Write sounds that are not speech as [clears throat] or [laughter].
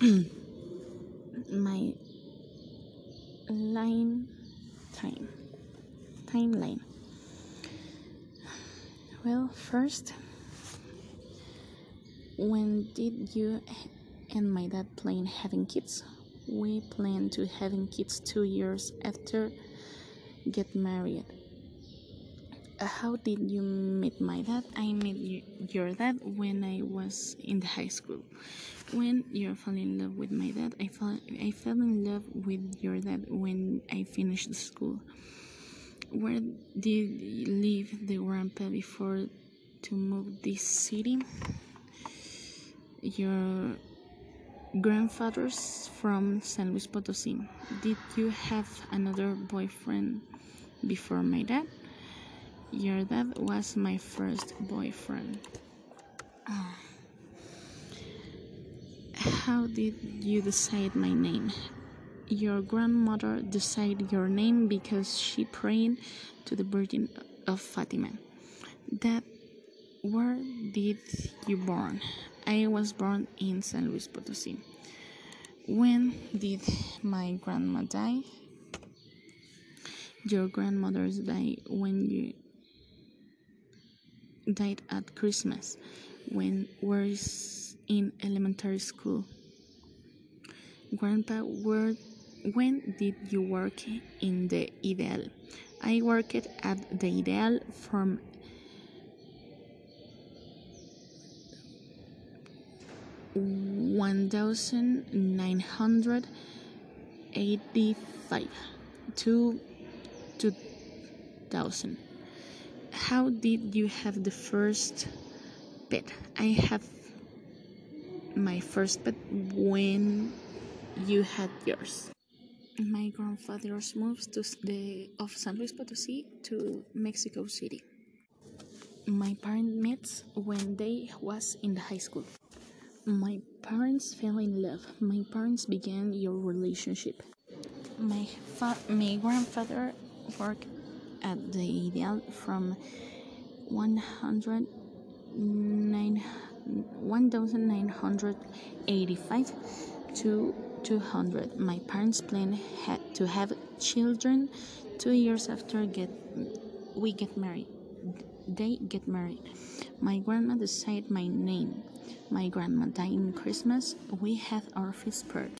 [clears throat] my line time. Timeline. Well first when did you and my dad plan having kids? We plan to having kids two years after get married Uh, how did you meet my dad i met your dad when i was in the high school when you fell in love with my dad i fell i fell in love with your dad when i finished school where did you leave the grandpa before to move this city your grandfather's from San Luis Potosí. Did you have another boyfriend before my dad? Your dad was my first boyfriend. Uh, how did you decide my name? Your grandmother decided your name because she prayed to the Virgin of Fatima. That where did you born? I was born in San Luis Potosí. When did my grandma die? Your grandmother's died when you died at Christmas when was in elementary school. Grandpa, where when did you work in the Ideal? I worked at the Ideal from 1985 to 2000 how did you have the first pet i have my first pet when you had yours my grandfather's moves to the of san luis potosí to mexico city my parents met when they was in the high school my parents fell in love. My parents began your relationship. My fa- my grandfather worked at the Ideal from 100 1985 to 200. My parents planned ha- to have children two years after get we get married. They get married. My grandma decided my name. My grandma died in Christmas. We had our first bird.